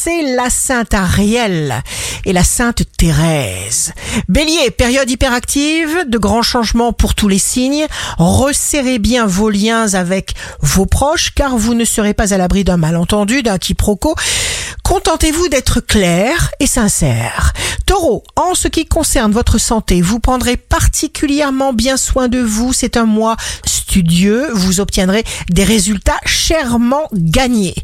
c'est la Sainte Ariel et la Sainte Thérèse. Bélier, période hyperactive, de grands changements pour tous les signes. Resserrez bien vos liens avec vos proches car vous ne serez pas à l'abri d'un malentendu, d'un quiproquo. Contentez-vous d'être clair et sincère. Taureau, en ce qui concerne votre santé, vous prendrez particulièrement bien soin de vous. C'est un mois studieux. Vous obtiendrez des résultats chèrement gagnés.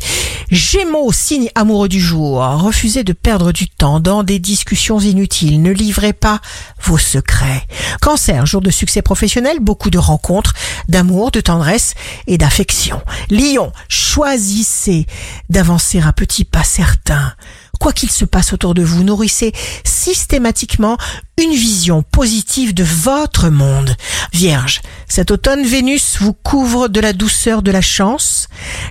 Gémeaux, signe amoureux du jour. Refusez de perdre du temps dans des discussions inutiles. Ne livrez pas vos secrets. Cancer, jour de succès professionnel, beaucoup de rencontres, d'amour, de tendresse et d'affection. Lion, choisissez d'avancer à petits pas certains. Quoi qu'il se passe autour de vous, nourrissez systématiquement une vision positive de votre monde. Vierge, cet automne, Vénus vous couvre de la douceur de la chance.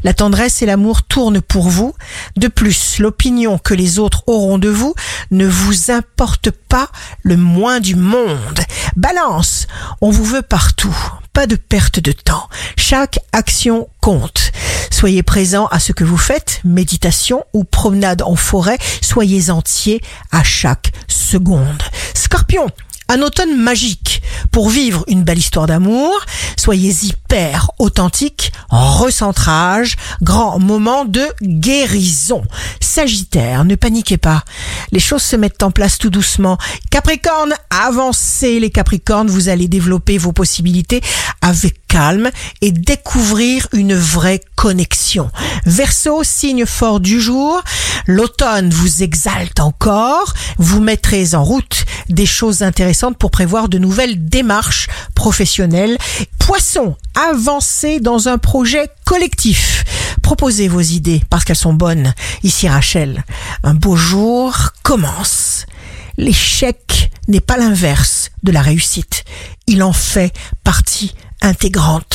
La tendresse et l'amour tournent pour vous. De plus, l'opinion que les autres auront de vous ne vous importe pas le moins du monde. Balance, on vous veut partout. Pas de perte de temps. Chaque action compte. Soyez présent à ce que vous faites, méditation ou promenade en forêt, soyez entier à chaque seconde. Scorpion, un automne magique pour vivre une belle histoire d'amour. Soyez hyper authentique, recentrage, grand moment de guérison. Sagittaire, ne paniquez pas. Les choses se mettent en place tout doucement. Capricorne, avancez les Capricornes, vous allez développer vos possibilités avec calme et découvrir une vraie connexion. Verseau, signe fort du jour, l'automne vous exalte encore, vous mettrez en route des choses intéressantes pour prévoir de nouvelles démarches professionnelles. Poisson, avancez dans un projet collectif. Proposez vos idées parce qu'elles sont bonnes. Ici Rachel, un beau jour commence. L'échec n'est pas l'inverse de la réussite. Il en fait partie intégrante.